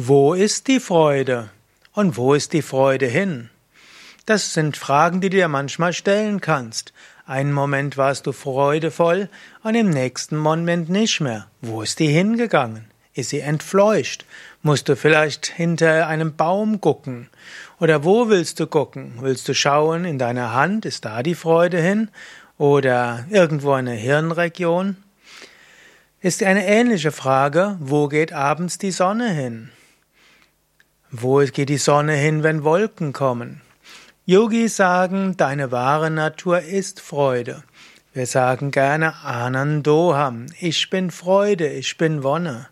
Wo ist die Freude? Und wo ist die Freude hin? Das sind Fragen, die du dir manchmal stellen kannst. Einen Moment warst du freudevoll und im nächsten Moment nicht mehr. Wo ist die hingegangen? Ist sie entfleucht? Musst du vielleicht hinter einem Baum gucken? Oder wo willst du gucken? Willst du schauen in deiner Hand? Ist da die Freude hin? Oder irgendwo eine Hirnregion? Ist eine ähnliche Frage, wo geht abends die Sonne hin? Wo geht die Sonne hin, wenn Wolken kommen? Yogis sagen, deine wahre Natur ist Freude. Wir sagen gerne Anandoham, ich bin Freude, ich bin Wonne.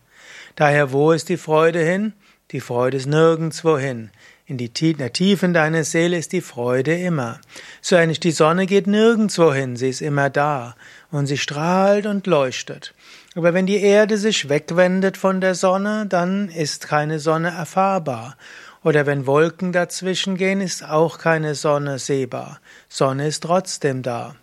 Daher, wo ist die Freude hin? Die Freude ist nirgendwo hin. In, die, Tiefe deiner Seele ist die Freude immer. So ähnlich die Sonne geht nirgendwo hin, sie ist immer da und sie strahlt und leuchtet. Aber wenn die Erde sich wegwendet von der Sonne, dann ist keine Sonne erfahrbar. Oder wenn Wolken dazwischen gehen, ist auch keine Sonne sehbar. Sonne ist trotzdem da.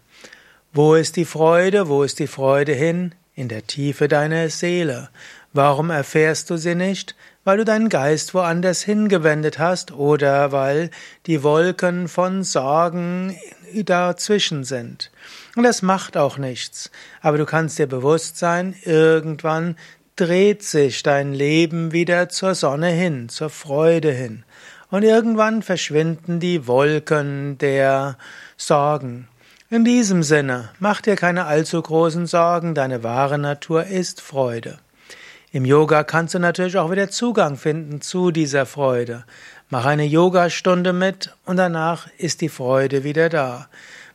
Wo ist die Freude? Wo ist die Freude hin? In der Tiefe deiner Seele. Warum erfährst du sie nicht? Weil du deinen Geist woanders hingewendet hast oder weil die Wolken von Sorgen dazwischen sind. Und das macht auch nichts. Aber du kannst dir bewusst sein, irgendwann dreht sich dein Leben wieder zur Sonne hin, zur Freude hin. Und irgendwann verschwinden die Wolken der Sorgen. In diesem Sinne, mach dir keine allzu großen Sorgen, deine wahre Natur ist Freude. Im Yoga kannst du natürlich auch wieder Zugang finden zu dieser Freude. Mach eine Yogastunde mit und danach ist die Freude wieder da.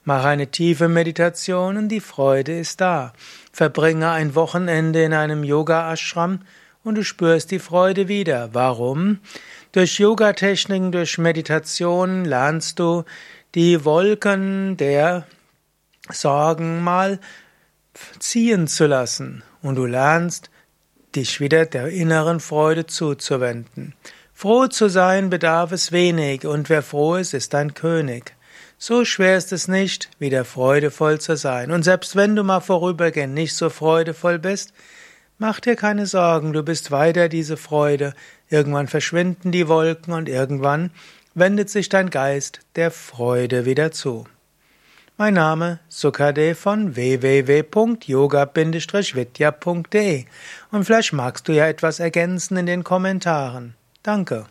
Mach eine tiefe Meditation und die Freude ist da. Verbringe ein Wochenende in einem Yoga-Ashram und du spürst die Freude wieder. Warum? Durch Yogatechniken, durch Meditation lernst du die Wolken der Sorgen mal ziehen zu lassen und du lernst dich wieder der inneren Freude zuzuwenden. Froh zu sein bedarf es wenig, und wer froh ist, ist ein König. So schwer ist es nicht, wieder freudevoll zu sein. Und selbst wenn du mal vorübergehend nicht so freudevoll bist, mach dir keine Sorgen, du bist weiter diese Freude. Irgendwann verschwinden die Wolken und irgendwann wendet sich dein Geist der Freude wieder zu. Mein Name Sukade von www.yoga-vidya.de und vielleicht magst du ja etwas ergänzen in den Kommentaren. Danke.